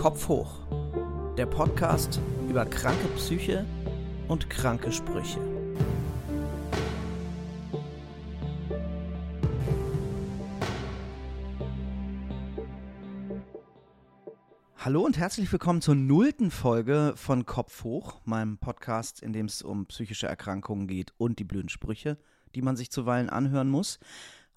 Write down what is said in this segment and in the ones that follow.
Kopf hoch. Der Podcast über kranke Psyche und kranke Sprüche. Hallo und herzlich willkommen zur nullten Folge von Kopf hoch, meinem Podcast, in dem es um psychische Erkrankungen geht und die blöden Sprüche, die man sich zuweilen anhören muss.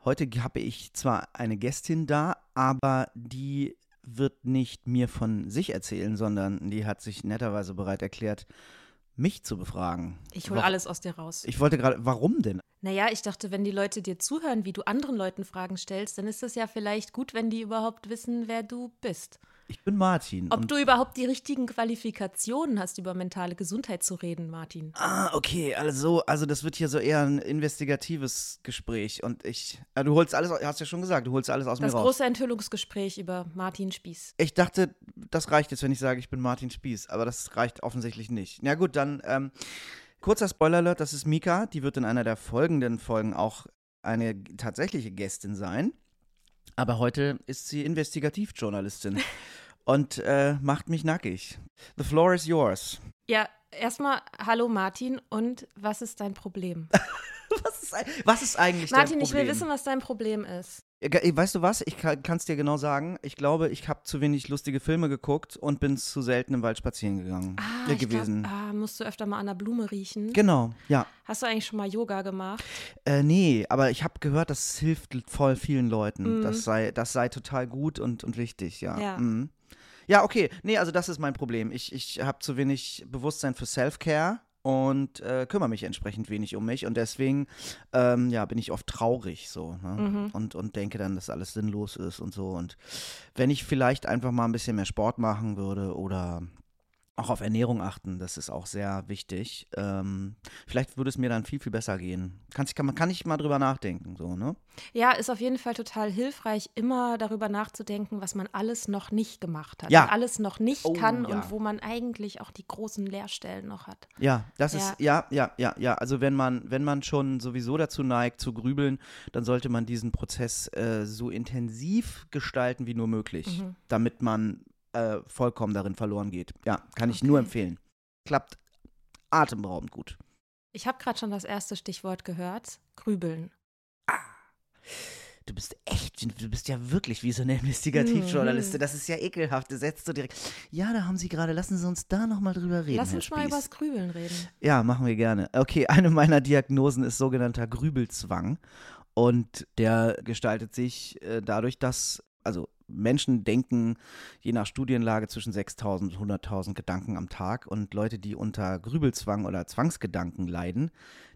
Heute habe ich zwar eine Gästin da, aber die wird nicht mir von sich erzählen, sondern die hat sich netterweise bereit erklärt, mich zu befragen. Ich hole alles aus dir raus. Ich wollte gerade, warum denn? Naja, ich dachte, wenn die Leute dir zuhören, wie du anderen Leuten Fragen stellst, dann ist es ja vielleicht gut, wenn die überhaupt wissen, wer du bist. Ich bin Martin. Ob du überhaupt die richtigen Qualifikationen hast, über mentale Gesundheit zu reden, Martin. Ah, okay, also, also das wird hier so eher ein investigatives Gespräch und ich, ja, du holst alles, hast ja schon gesagt, du holst alles aus das mir raus. Das große Enthüllungsgespräch über Martin Spieß. Ich dachte, das reicht jetzt, wenn ich sage, ich bin Martin Spieß, aber das reicht offensichtlich nicht. Na gut, dann ähm, kurzer Spoiler-Alert, das ist Mika, die wird in einer der folgenden Folgen auch eine tatsächliche Gästin sein. Aber heute ist sie Investigativjournalistin und äh, macht mich nackig. The floor is yours. Ja, erstmal hallo Martin und was ist dein Problem? was, ist, was ist eigentlich Martin, dein Problem? ich will wissen, was dein Problem ist. Weißt du was? Ich kann es dir genau sagen. Ich glaube, ich habe zu wenig lustige Filme geguckt und bin zu selten im Wald spazieren gegangen ah, äh, gewesen. Glaub, ah, musst du öfter mal an der Blume riechen? Genau, ja. Hast du eigentlich schon mal Yoga gemacht? Äh, nee, aber ich habe gehört, das hilft voll vielen Leuten. Mhm. Das, sei, das sei total gut und, und wichtig, ja. Ja. Mhm. Ja, okay. Nee, also das ist mein Problem. Ich, ich habe zu wenig Bewusstsein für Self-Care und äh, kümmere mich entsprechend wenig um mich und deswegen ähm, ja bin ich oft traurig so ne? Mhm. und und denke dann dass alles sinnlos ist und so und wenn ich vielleicht einfach mal ein bisschen mehr Sport machen würde oder auch auf Ernährung achten, das ist auch sehr wichtig. Ähm, vielleicht würde es mir dann viel, viel besser gehen. Kann ich, kann, kann ich mal drüber nachdenken, so, ne? Ja, ist auf jeden Fall total hilfreich, immer darüber nachzudenken, was man alles noch nicht gemacht hat. Ja. Alles noch nicht Oh, kann ja. und wo man eigentlich auch die großen Leerstellen noch hat. Ja, das Ja. ist, ja, ja, ja, ja. Also wenn man, wenn man schon sowieso dazu neigt, zu grübeln, dann sollte man diesen Prozess äh, so intensiv gestalten wie nur möglich, Mhm. damit man äh, vollkommen darin verloren geht. Ja, kann ich nur Okay. empfehlen. Klappt atemberaubend gut. Ich habe gerade schon das erste Stichwort gehört: Grübeln. Du bist echt, du bist ja wirklich wie so eine Investigativjournalistin. Mhm. Das ist ja ekelhaft. Du setzt so direkt. Ja, da haben Sie gerade. Lassen Sie uns da nochmal drüber reden. Lass uns mal Spieß. übers Grübeln reden. Ja, machen wir gerne. Okay, eine meiner Diagnosen ist sogenannter Grübelzwang. Und der gestaltet sich äh, dadurch, dass, also Menschen denken je nach Studienlage zwischen 6.000 und 100.000 Gedanken am Tag. Und Leute, die unter Grübelzwang oder Zwangsgedanken leiden,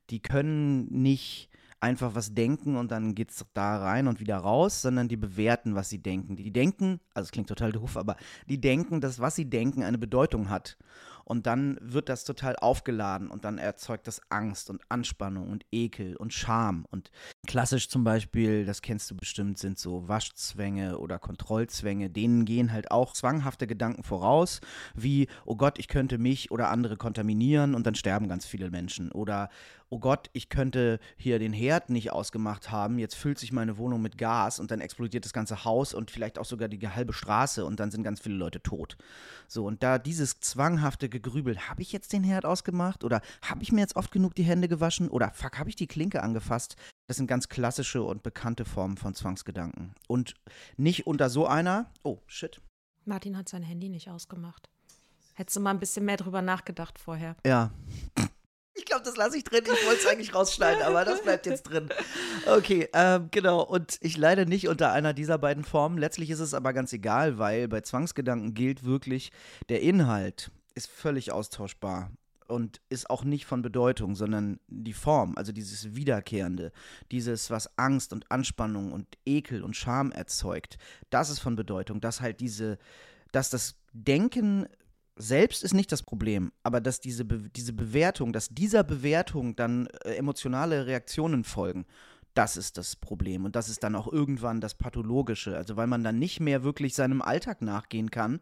die können nicht einfach was denken und dann geht es da rein und wieder raus, sondern die bewerten, was sie denken. Die denken, also es klingt total doof, aber die denken, dass was sie denken eine Bedeutung hat. Und dann wird das total aufgeladen und dann erzeugt das Angst und Anspannung und Ekel und Scham. Und klassisch zum Beispiel, das kennst du bestimmt, sind so Waschzwänge oder Kontrollzwänge. Denen gehen halt auch zwanghafte Gedanken voraus, wie, oh Gott, ich könnte mich oder andere kontaminieren und dann sterben ganz viele Menschen. Oder, oh Gott, ich könnte hier den Herd nicht ausgemacht haben, jetzt füllt sich meine Wohnung mit Gas und dann explodiert das ganze Haus und vielleicht auch sogar die halbe Straße und dann sind ganz viele Leute tot. So, und da dieses zwanghafte Gegrübel, habe ich jetzt den Herd ausgemacht oder habe ich mir jetzt oft genug die Hände gewaschen oder fuck, habe ich die Klinke angefasst? Das sind ganz klassische und bekannte Formen von Zwangsgedanken. Und nicht unter so einer, oh shit, Martin hat sein Handy nicht ausgemacht. Hättest du mal ein bisschen mehr drüber nachgedacht vorher. Ja. Glaube, das lasse ich drin. Ich wollte es eigentlich rausschneiden, aber das bleibt jetzt drin. Okay, ähm, genau. Und ich leide nicht unter einer dieser beiden Formen. Letztlich ist es aber ganz egal, weil bei Zwangsgedanken gilt wirklich, der Inhalt ist völlig austauschbar und ist auch nicht von Bedeutung, sondern die Form, also dieses Wiederkehrende, dieses, was Angst und Anspannung und Ekel und Scham erzeugt, das ist von Bedeutung, dass halt diese, dass das Denken selbst ist nicht das Problem, aber dass diese, Be diese Bewertung, dass dieser Bewertung dann äh, emotionale Reaktionen folgen, das ist das Problem. Und das ist dann auch irgendwann das Pathologische. Also weil man dann nicht mehr wirklich seinem Alltag nachgehen kann,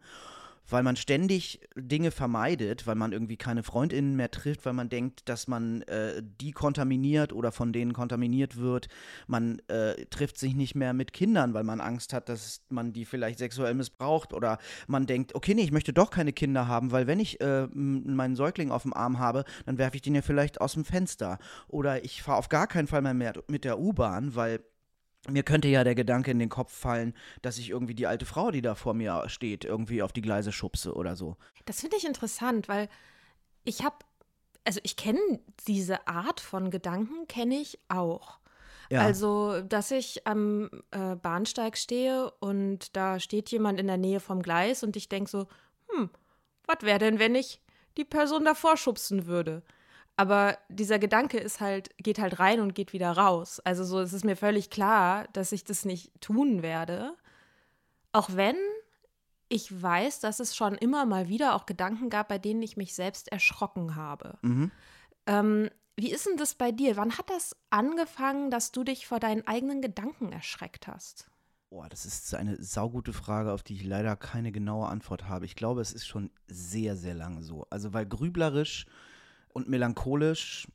weil man ständig Dinge vermeidet, weil man irgendwie keine Freundinnen mehr trifft, weil man denkt, dass man äh, die kontaminiert oder von denen kontaminiert wird. Man äh, trifft sich nicht mehr mit Kindern, weil man Angst hat, dass man die vielleicht sexuell missbraucht oder man denkt, okay, nee, ich möchte doch keine Kinder haben, weil wenn ich äh, meinen Säugling auf dem Arm habe, dann werfe ich den ja vielleicht aus dem Fenster oder ich fahre auf gar keinen Fall mehr mit der U-Bahn, weil mir könnte ja der Gedanke in den Kopf fallen, dass ich irgendwie die alte Frau, die da vor mir steht, irgendwie auf die Gleise schubse oder so. Das finde ich interessant, weil ich habe, also ich kenne diese Art von Gedanken, kenne ich auch. Ja. Also, dass ich am äh, Bahnsteig stehe und da steht jemand in der Nähe vom Gleis und ich denke so, hm, was wäre denn, wenn ich die Person davor schubsen würde? Aber dieser Gedanke ist halt, geht halt rein und geht wieder raus. Also so, es ist mir völlig klar, dass ich das nicht tun werde. Auch wenn ich weiß, dass es schon immer mal wieder auch Gedanken gab, bei denen ich mich selbst erschrocken habe. Mhm. Ähm, wie ist denn das bei dir? Wann hat das angefangen, dass du dich vor deinen eigenen Gedanken erschreckt hast? Boah, das ist eine saugute Frage, auf die ich leider keine genaue Antwort habe. Ich glaube, es ist schon sehr, sehr lange so. Also, weil grüblerisch und melancholisch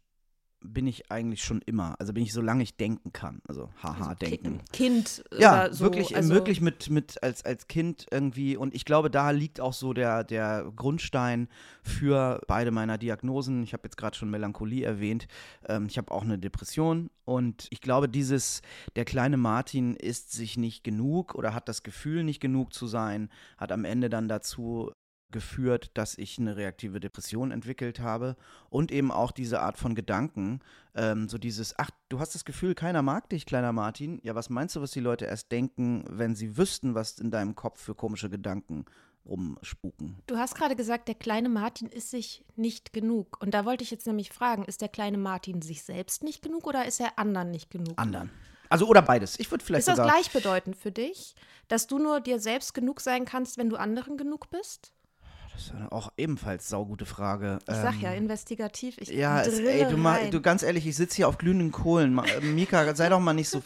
bin ich eigentlich schon immer. Also bin ich, solange ich denken kann. Also haha, also denken. Kind ja, so, wirklich, also wirklich mit, mit als, als Kind irgendwie. Und ich glaube, da liegt auch so der, der Grundstein für beide meiner Diagnosen. Ich habe jetzt gerade schon Melancholie erwähnt. Ähm, ich habe auch eine Depression. Und ich glaube, dieses, der kleine Martin ist sich nicht genug oder hat das Gefühl, nicht genug zu sein, hat am Ende dann dazu geführt, dass ich eine reaktive Depression entwickelt habe und eben auch diese Art von Gedanken, ähm, so dieses, ach, du hast das Gefühl, keiner mag dich, kleiner Martin. Ja, was meinst du, was die Leute erst denken, wenn sie wüssten, was in deinem Kopf für komische Gedanken rumspuken? Du hast gerade gesagt, der kleine Martin ist sich nicht genug. Und da wollte ich jetzt nämlich fragen, ist der kleine Martin sich selbst nicht genug oder ist er anderen nicht genug? Anderen. Also oder beides. Ich würde vielleicht Ist das gleichbedeutend für dich, dass du nur dir selbst genug sein kannst, wenn du anderen genug bist? Das ist auch ebenfalls saugute Frage. Ich sag ja, ähm, investigativ. Ich ja, es, ey, du, mal, du ganz ehrlich, ich sitze hier auf glühenden Kohlen. Äh, Mika, sei doch mal nicht so.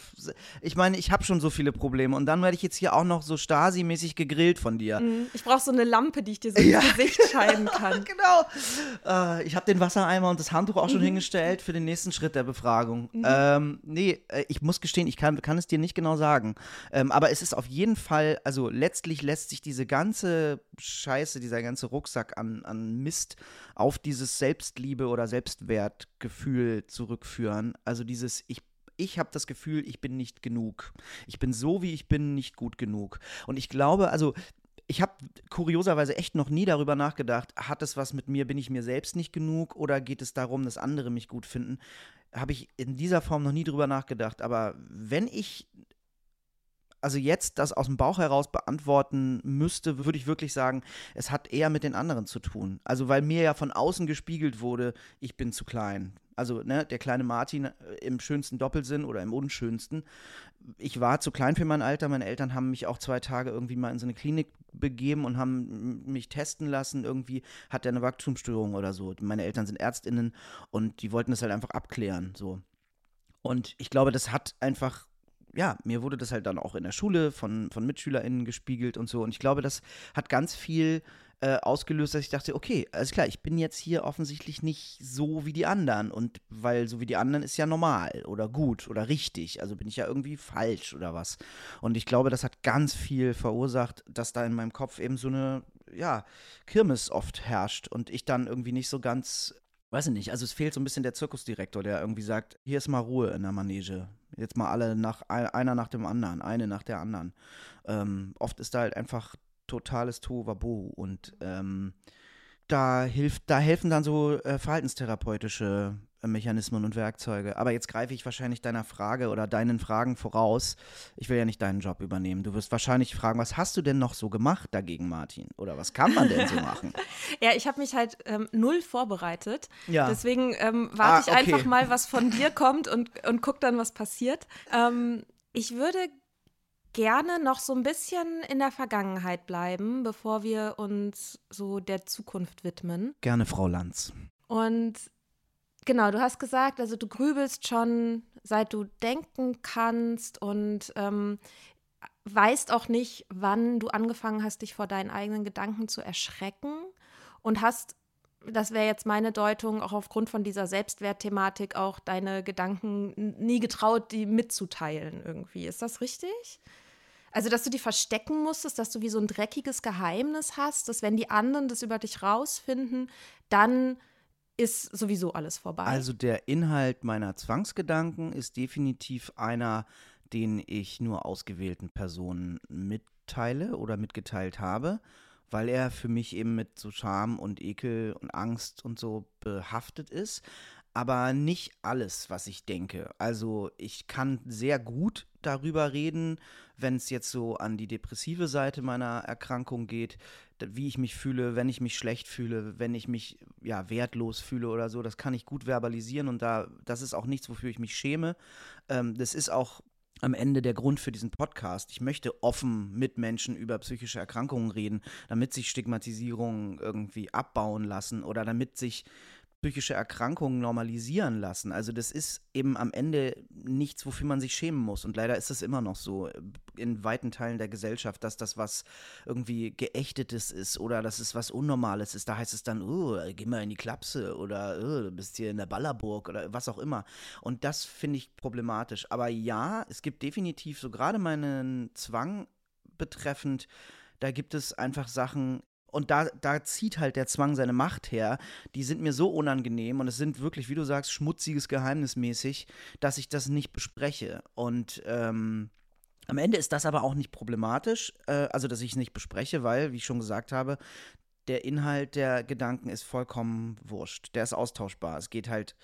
Ich meine, ich habe schon so viele Probleme und dann werde ich jetzt hier auch noch so Stasi-mäßig gegrillt von dir. Mhm. Ich brauche so eine Lampe, die ich dir so ja. ins Gesicht scheinen kann. genau. Äh, ich habe den Wassereimer und das Handtuch auch schon mhm. hingestellt für den nächsten Schritt der Befragung. Mhm. Ähm, nee, äh, ich muss gestehen, ich kann, kann es dir nicht genau sagen. Ähm, aber es ist auf jeden Fall, also letztlich lässt sich diese ganze Scheiße, dieser ganze ganze Rucksack an, an Mist auf dieses Selbstliebe oder Selbstwertgefühl zurückführen. Also dieses, ich ich habe das Gefühl, ich bin nicht genug. Ich bin so, wie ich bin, nicht gut genug. Und ich glaube, also ich habe kurioserweise echt noch nie darüber nachgedacht, hat es was mit mir, bin ich mir selbst nicht genug oder geht es darum, dass andere mich gut finden? Habe ich in dieser Form noch nie drüber nachgedacht. Aber wenn ich also jetzt das aus dem Bauch heraus beantworten müsste, würde ich wirklich sagen, es hat eher mit den anderen zu tun. Also weil mir ja von außen gespiegelt wurde, ich bin zu klein. Also ne, der kleine Martin äh, im schönsten Doppelsinn oder im unschönsten. Ich war zu klein für mein Alter. Meine Eltern haben mich auch zwei Tage irgendwie mal in so eine Klinik begeben und haben mich testen lassen. Irgendwie hat er eine Wachstumsstörung oder so. Meine Eltern sind Ärztinnen und die wollten das halt einfach abklären. So. Und ich glaube, das hat einfach ja, mir wurde das halt dann auch in der Schule von, von MitschülerInnen gespiegelt und so. Und ich glaube, das hat ganz viel äh, ausgelöst, dass ich dachte, okay, alles klar, ich bin jetzt hier offensichtlich nicht so wie die anderen. Und weil so wie die anderen ist ja normal oder gut oder richtig. Also bin ich ja irgendwie falsch oder was. Und ich glaube, das hat ganz viel verursacht, dass da in meinem Kopf eben so eine, ja, Kirmes oft herrscht und ich dann irgendwie nicht so ganz weiß ich nicht, also es fehlt so ein bisschen der Zirkusdirektor, der irgendwie sagt, hier ist mal Ruhe in der Manege. Jetzt mal alle nach einer nach dem anderen, eine nach der anderen. Ähm, oft ist da halt einfach totales Tohuwabohu und ähm, da hilft, da helfen dann so äh, verhaltenstherapeutische Mechanismen und Werkzeuge. Aber jetzt greife ich wahrscheinlich deiner Frage oder deinen Fragen voraus. Ich will ja nicht deinen Job übernehmen. Du wirst wahrscheinlich fragen, was hast du denn noch so gemacht dagegen, Martin? Oder was kann man denn so machen? ja, ich habe mich halt ähm, null vorbereitet. Ja. Deswegen ähm, warte ah, okay. ich einfach mal, was von dir kommt und, und guck dann, was passiert. Ähm, ich würde gerne noch so ein bisschen in der Vergangenheit bleiben, bevor wir uns so der Zukunft widmen. Gerne, Frau Lanz. Und genau, du hast gesagt, also du grübelst schon, seit du denken kannst. Und ähm, weißt auch nicht, wann du angefangen hast, dich vor deinen eigenen Gedanken zu erschrecken und hast, das wäre jetzt meine Deutung, auch aufgrund von dieser Selbstwertthematik auch deine Gedanken nie getraut, die mitzuteilen irgendwie. Ist das richtig? Also, dass du die verstecken musstest, dass du wie so ein dreckiges Geheimnis hast, dass wenn die anderen das über dich rausfinden, dann ist sowieso alles vorbei. Also der Inhalt meiner Zwangsgedanken ist definitiv einer, den ich nur ausgewählten Personen mitteile oder mitgeteilt habe, weil er für mich eben mit so Scham und Ekel und Angst und so behaftet ist aber nicht alles, was ich denke. Also ich kann sehr gut darüber reden, wenn es jetzt so an die depressive Seite meiner Erkrankung geht, wie ich mich fühle, wenn ich mich schlecht fühle, wenn ich mich ja wertlos fühle oder so. Das kann ich gut verbalisieren und da das ist auch nichts, wofür ich mich schäme. Ähm, das ist auch am Ende der Grund für diesen Podcast. Ich möchte offen mit Menschen über psychische Erkrankungen reden, damit sich Stigmatisierungen irgendwie abbauen lassen oder damit sich psychische Erkrankungen normalisieren lassen. Also das ist eben am Ende nichts, wofür man sich schämen muss. Und leider ist es immer noch so in weiten Teilen der Gesellschaft, dass das was irgendwie geächtetes ist oder dass es was Unnormales ist. Da heißt es dann, oh, geh mal in die Klapse oder oh, du bist hier in der Ballerburg oder was auch immer. Und das finde ich problematisch. Aber ja, es gibt definitiv so gerade meinen Zwang betreffend, da gibt es einfach Sachen, und da, da zieht halt der Zwang seine Macht her. Die sind mir so unangenehm und es sind wirklich, wie du sagst, schmutziges Geheimnismäßig, dass ich das nicht bespreche. Und ähm, am Ende ist das aber auch nicht problematisch, äh, also dass ich es nicht bespreche, weil, wie ich schon gesagt habe, der Inhalt der Gedanken ist vollkommen wurscht. Der ist austauschbar. Es geht halt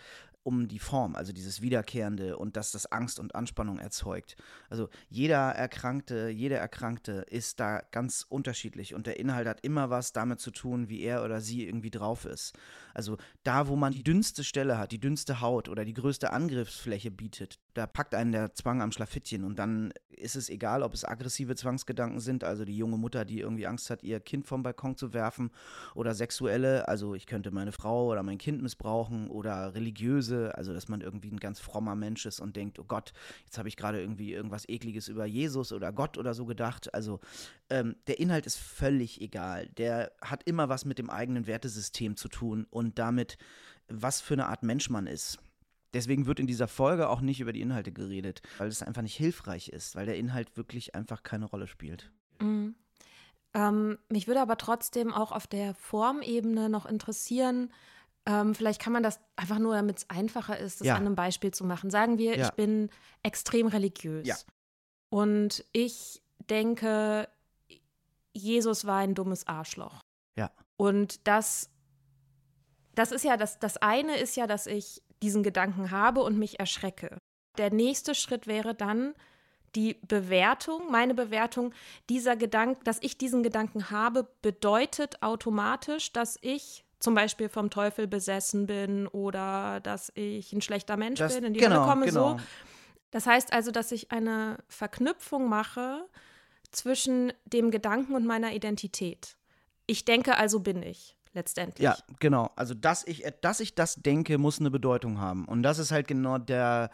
um die Form, also dieses Wiederkehrende und dass das Angst und Anspannung erzeugt. Also jeder Erkrankte, jede Erkrankte ist da ganz unterschiedlich und der Inhalt hat immer was damit zu tun, wie er oder sie irgendwie drauf ist. Also da, wo man die dünnste Stelle hat, die dünnste Haut oder die größte Angriffsfläche bietet, da packt einen der Zwang am Schlafittchen und dann ist es egal, ob es aggressive Zwangsgedanken sind, also die junge Mutter, die irgendwie Angst hat, ihr Kind vom Balkon zu werfen, oder sexuelle, also ich könnte meine Frau oder mein Kind missbrauchen, oder religiöse, also dass man irgendwie ein ganz frommer Mensch ist und denkt, oh Gott, jetzt habe ich gerade irgendwie irgendwas Ekliges über Jesus oder Gott oder so gedacht. Also ähm, der Inhalt ist völlig egal. Der hat immer was mit dem eigenen Wertesystem zu tun und damit, was für eine Art Mensch man ist. Deswegen wird in dieser Folge auch nicht über die Inhalte geredet, weil es einfach nicht hilfreich ist, weil der Inhalt wirklich einfach keine Rolle spielt. Mhm. Ähm, mich würde aber trotzdem auch auf der Formebene noch interessieren, ähm, vielleicht kann man das einfach nur, damit es einfacher ist, das ja. an einem Beispiel zu machen. Sagen wir, ja. ich bin extrem religiös. Ja. Und ich denke, Jesus war ein dummes Arschloch. Ja. Und das, das ist ja, das, das eine ist ja, dass ich diesen Gedanken habe und mich erschrecke. Der nächste Schritt wäre dann die Bewertung, meine Bewertung dieser Gedanken, dass ich diesen Gedanken habe, bedeutet automatisch, dass ich zum Beispiel vom Teufel besessen bin oder dass ich ein schlechter Mensch das, bin, in die genau, Hölle komme, genau. so. Das heißt also, dass ich eine Verknüpfung mache zwischen dem Gedanken und meiner Identität. Ich denke, also bin ich letztendlich. Ja, genau. Also, dass ich, dass ich das denke, muss eine Bedeutung haben. Und das ist halt genau der,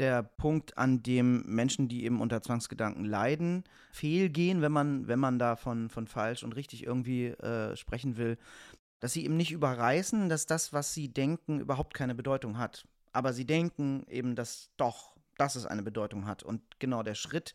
der Punkt, an dem Menschen, die eben unter Zwangsgedanken leiden, fehlgehen, wenn man, wenn man da von, von falsch und richtig irgendwie äh, sprechen will, dass sie eben nicht überreißen, dass das, was sie denken, überhaupt keine Bedeutung hat. Aber sie denken eben, dass doch, dass es eine Bedeutung hat. Und genau der Schritt,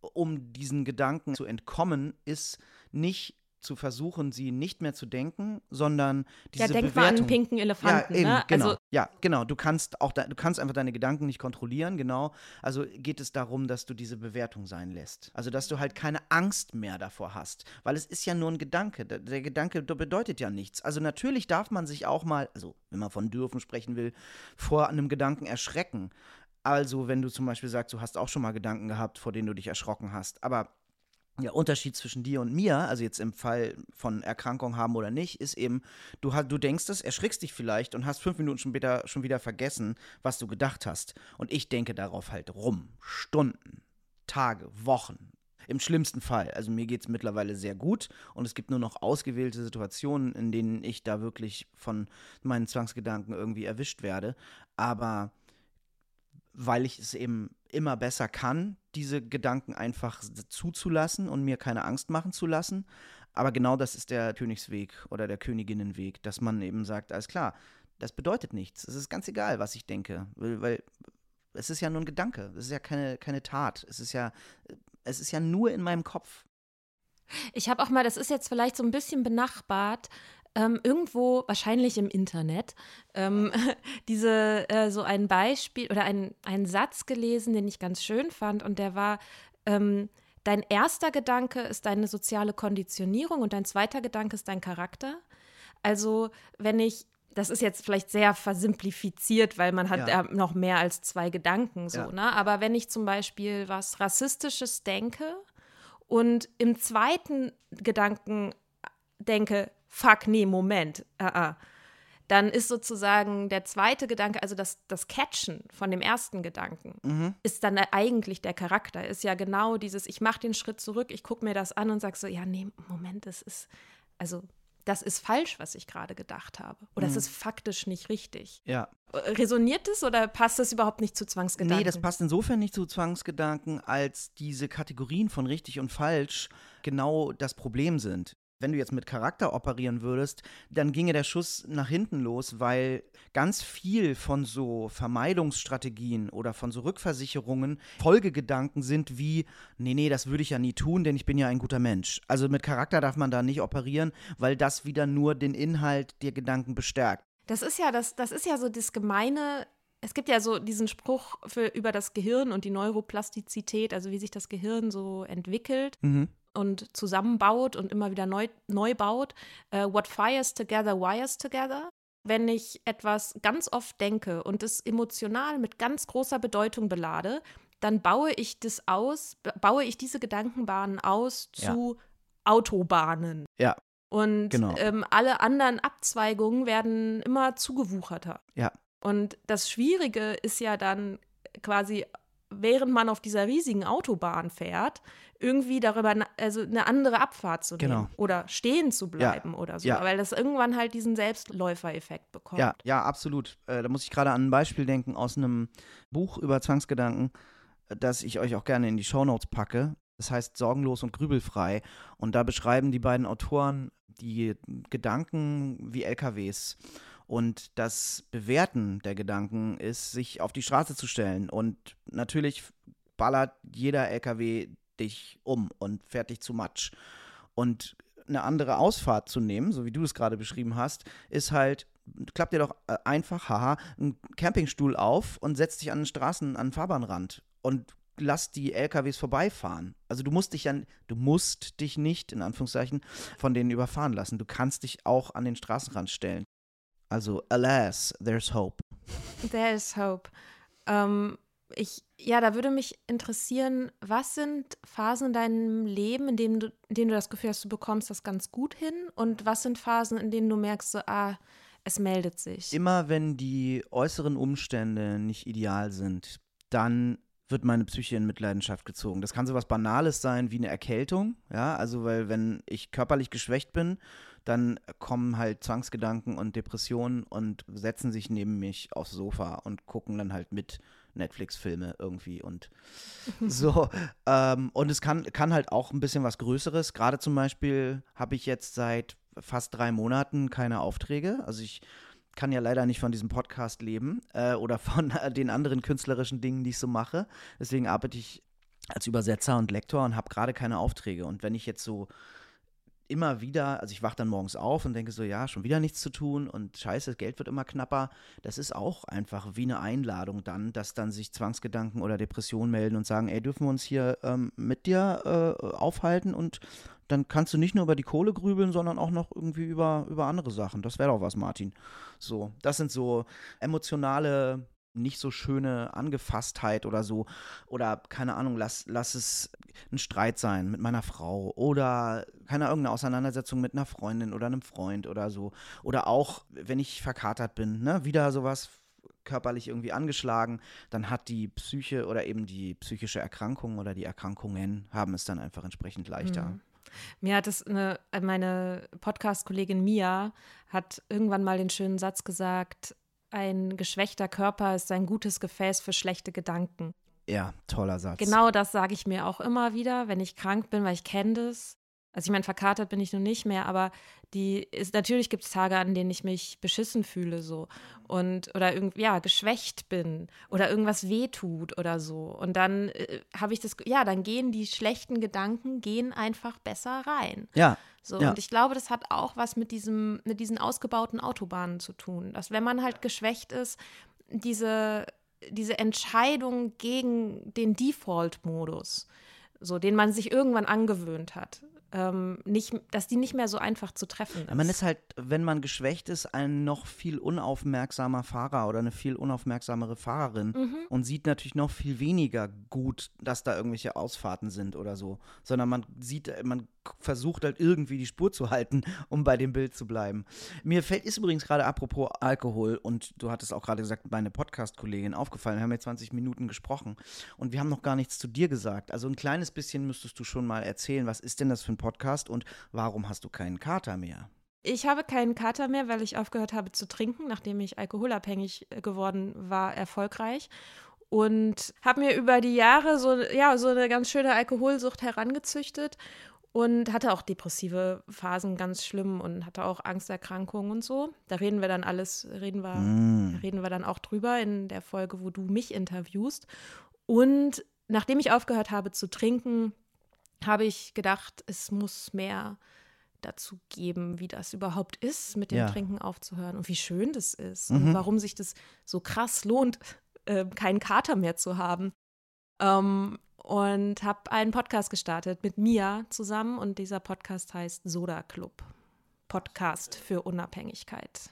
um diesen Gedanken zu entkommen, ist nicht zu versuchen, sie nicht mehr zu denken, sondern diese ja, denk Bewertung. mal an einen pinken Elefanten. Ja, eben, ne? genau. Also, ja, genau. Du kannst auch, du kannst einfach deine Gedanken nicht kontrollieren, genau. Also geht es darum, dass du diese Bewertung sein lässt. Also dass du halt keine Angst mehr davor hast, weil es ist ja nur ein Gedanke. Der, der Gedanke bedeutet ja nichts. Also natürlich darf man sich auch mal, also wenn man von dürfen sprechen will, vor einem Gedanken erschrecken. Also wenn du zum Beispiel sagst, du hast auch schon mal Gedanken gehabt, vor denen du dich erschrocken hast, aber der Unterschied zwischen dir und mir, also jetzt im Fall von Erkrankung haben oder nicht, ist eben, du, du denkst es, erschrickst dich vielleicht und hast fünf Minuten später schon wieder vergessen, was du gedacht hast. Und ich denke darauf halt rum. Stunden, Tage, Wochen. Im schlimmsten Fall. Also mir geht es mittlerweile sehr gut und es gibt nur noch ausgewählte Situationen, in denen ich da wirklich von meinen Zwangsgedanken irgendwie erwischt werde. Aber weil ich es eben immer besser kann, diese Gedanken einfach zuzulassen und mir keine Angst machen zu lassen. Aber genau das ist der Königsweg oder der Königinnenweg, dass man eben sagt, alles klar, das bedeutet nichts. Es ist ganz egal, was ich denke, weil, es ist ja nur ein Gedanke, es ist ja keine, keine Tat, es ist ja, es ist ja nur in meinem Kopf. Ich habe auch mal, das ist jetzt vielleicht so ein bisschen benachbart, ähm, irgendwo, wahrscheinlich im Internet, ähm, diese, äh, so ein Beispiel oder ein, einen Satz gelesen, den ich ganz schön fand. Und der war, ähm, dein erster Gedanke ist deine soziale Konditionierung und dein zweiter Gedanke ist dein Charakter. Also, wenn ich das ist jetzt vielleicht sehr versimplifiziert, weil man hat ja. ja noch mehr als zwei Gedanken so, ja. ne? Aber wenn ich zum Beispiel was Rassistisches denke und im zweiten Gedanken denke, fuck, nee, Moment, uh -uh, dann ist sozusagen der zweite Gedanke, also das, das Catchen von dem ersten Gedanken, mhm. ist dann eigentlich der Charakter. Ist ja genau dieses, ich mache den Schritt zurück, ich gucke mir das an und sage so, ja, nee, Moment, das ist, also das ist falsch, was ich gerade gedacht habe. Oder es mhm. ist faktisch nicht richtig. Ja. Resoniert es oder passt das überhaupt nicht zu Zwangsgedanken? Nee, das passt insofern nicht zu Zwangsgedanken, als diese Kategorien von richtig und falsch genau das Problem sind wenn du jetzt mit Charakter operieren würdest, dann ginge der Schuss nach hinten los, weil ganz viel von so Vermeidungsstrategien oder von so Rückversicherungen Folgegedanken sind wie, nee, nee, das würde ich ja nie tun, denn ich bin ja ein guter Mensch. Also mit Charakter darf man da nicht operieren, weil das wieder nur den Inhalt der Gedanken bestärkt. Das ist ja das, das ist ja so das Gemeine es gibt ja so diesen Spruch für, über das Gehirn und die Neuroplastizität, also wie sich das Gehirn so entwickelt. Mhm und zusammenbaut und immer wieder neu, neu baut. Uh, what fires together, wires together. Wenn ich etwas ganz oft denke und es emotional mit ganz großer Bedeutung belade, dann baue ich das aus, baue ich diese Gedankenbahnen aus zu ja. Autobahnen. Ja. Und genau. ähm, alle anderen Abzweigungen werden immer zugewucherter. Ja. Und das Schwierige ist ja dann quasi, während man auf dieser riesigen Autobahn fährt, irgendwie darüber, also eine andere Abfahrt zu nehmen genau. oder stehen zu bleiben ja. oder so, ja. weil das irgendwann halt diesen Selbstläufereffekt bekommt. Ja, ja, absolut. Äh, da muss ich gerade an ein Beispiel denken aus einem Buch über Zwangsgedanken, das ich euch auch gerne in die Shownotes packe. Das heißt Sorgenlos und Grübelfrei. Und da beschreiben die beiden Autoren die Gedanken wie LKWs. Und das Bewerten der Gedanken ist, sich auf die Straße zu stellen. Und natürlich ballert jeder LKW dich um und fährt dich zu Matsch. Und eine andere Ausfahrt zu nehmen, so wie du es gerade beschrieben hast, ist halt, klappt dir doch äh, einfach, haha, einen Campingstuhl auf und setzt dich an den Straßen, an den Fahrbahnrand und lass die LKWs vorbeifahren. Also du musst dich ja, du musst dich nicht, in Anführungszeichen, von denen überfahren lassen. Du kannst dich auch an den Straßenrand stellen. Also, alas, there's hope. There's hope. Ähm, ich, ja, da würde mich interessieren, was sind Phasen in deinem Leben, in denen du, in denen du das Gefühl hast, du bekommst das ganz gut hin? Und was sind Phasen, in denen du merkst, so, ah, es meldet sich? Immer wenn die äußeren Umstände nicht ideal sind, dann wird meine Psyche in Mitleidenschaft gezogen. Das kann so was Banales sein wie eine Erkältung, ja, also weil wenn ich körperlich geschwächt bin, dann kommen halt Zwangsgedanken und Depressionen und setzen sich neben mich aufs Sofa und gucken dann halt mit Netflix-Filme irgendwie und so. ähm, und es kann, kann halt auch ein bisschen was Größeres. Gerade zum Beispiel habe ich jetzt seit fast drei Monaten keine Aufträge. Also ich kann ja leider nicht von diesem Podcast leben äh, oder von äh, den anderen künstlerischen Dingen, die ich so mache. Deswegen arbeite ich als Übersetzer und Lektor und habe gerade keine Aufträge. Und wenn ich jetzt so immer wieder, also ich wache dann morgens auf und denke so, ja, schon wieder nichts zu tun und scheiße, das Geld wird immer knapper. Das ist auch einfach wie eine Einladung dann, dass dann sich Zwangsgedanken oder Depressionen melden und sagen, ey, dürfen wir uns hier ähm, mit dir äh, aufhalten und dann kannst du nicht nur über die Kohle grübeln, sondern auch noch irgendwie über, über andere Sachen. Das wäre doch was, Martin. So, das sind so emotionale nicht so schöne Angefasstheit oder so. Oder keine Ahnung, lass, lass es ein Streit sein mit meiner Frau oder keine irgendeine Auseinandersetzung mit einer Freundin oder einem Freund oder so. Oder auch, wenn ich verkatert bin, ne, wieder sowas körperlich irgendwie angeschlagen, dann hat die Psyche oder eben die psychische Erkrankung oder die Erkrankungen haben es dann einfach entsprechend leichter. Mhm. Mir hat es eine, meine Podcast-Kollegin Mia hat irgendwann mal den schönen Satz gesagt, ein geschwächter Körper ist ein gutes Gefäß für schlechte Gedanken. Ja, toller Satz. Genau das sage ich mir auch immer wieder, wenn ich krank bin, weil ich kenne das. Also ich meine, verkatert bin ich noch nicht mehr, aber die ist, natürlich gibt es Tage, an denen ich mich beschissen fühle so und oder irgendwie ja geschwächt bin oder irgendwas wehtut oder so und dann äh, habe ich das ja dann gehen die schlechten Gedanken gehen einfach besser rein ja so ja. und ich glaube das hat auch was mit diesem mit diesen ausgebauten Autobahnen zu tun dass wenn man halt geschwächt ist diese diese Entscheidung gegen den Default Modus so den man sich irgendwann angewöhnt hat ähm, nicht, dass die nicht mehr so einfach zu treffen ist. Man ist halt, wenn man geschwächt ist, ein noch viel unaufmerksamer Fahrer oder eine viel unaufmerksamere Fahrerin mhm. und sieht natürlich noch viel weniger gut, dass da irgendwelche Ausfahrten sind oder so, sondern man sieht, man versucht halt irgendwie die Spur zu halten, um bei dem Bild zu bleiben. Mir fällt, ist übrigens gerade apropos Alkohol und du hattest auch gerade gesagt, meine Podcast-Kollegin aufgefallen, wir haben jetzt 20 Minuten gesprochen und wir haben noch gar nichts zu dir gesagt. Also ein kleines bisschen müsstest du schon mal erzählen, was ist denn das für ein Podcast und warum hast du keinen Kater mehr? Ich habe keinen Kater mehr, weil ich aufgehört habe zu trinken, nachdem ich alkoholabhängig geworden war, erfolgreich und habe mir über die Jahre so, ja, so eine ganz schöne Alkoholsucht herangezüchtet und hatte auch depressive Phasen ganz schlimm und hatte auch Angsterkrankungen und so. Da reden wir dann alles, reden wir, mm. reden wir dann auch drüber in der Folge, wo du mich interviewst. Und nachdem ich aufgehört habe zu trinken, habe ich gedacht, es muss mehr dazu geben, wie das überhaupt ist, mit dem ja. Trinken aufzuhören und wie schön das ist mhm. und warum sich das so krass lohnt, äh, keinen Kater mehr zu haben. Ähm, und habe einen Podcast gestartet mit Mia zusammen und dieser Podcast heißt Soda Club. Podcast für Unabhängigkeit.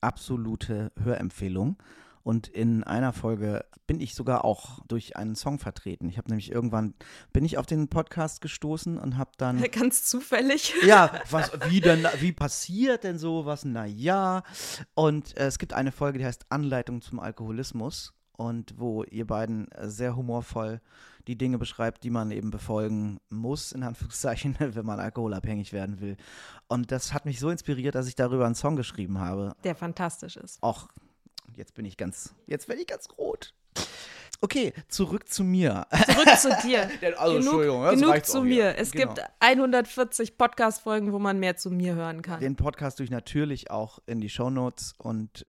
Absolute Hörempfehlung. Und in einer Folge bin ich sogar auch durch einen Song vertreten. Ich habe nämlich irgendwann, bin ich auf den Podcast gestoßen und habe dann. Ganz zufällig. Ja, was, wie denn, wie passiert denn sowas? Naja. Und äh, es gibt eine Folge, die heißt Anleitung zum Alkoholismus und wo ihr beiden sehr humorvoll die Dinge beschreibt, die man eben befolgen muss, in Anführungszeichen, wenn man alkoholabhängig werden will. Und das hat mich so inspiriert, dass ich darüber einen Song geschrieben habe. Der fantastisch ist. Och, jetzt bin ich ganz, jetzt werde ich ganz rot. Okay, zurück zu mir. Zurück zu dir. also, genug genug zu mir. Es genau. gibt 140 Podcast-Folgen, wo man mehr zu mir hören kann. Den Podcast tue ich natürlich auch in die Shownotes und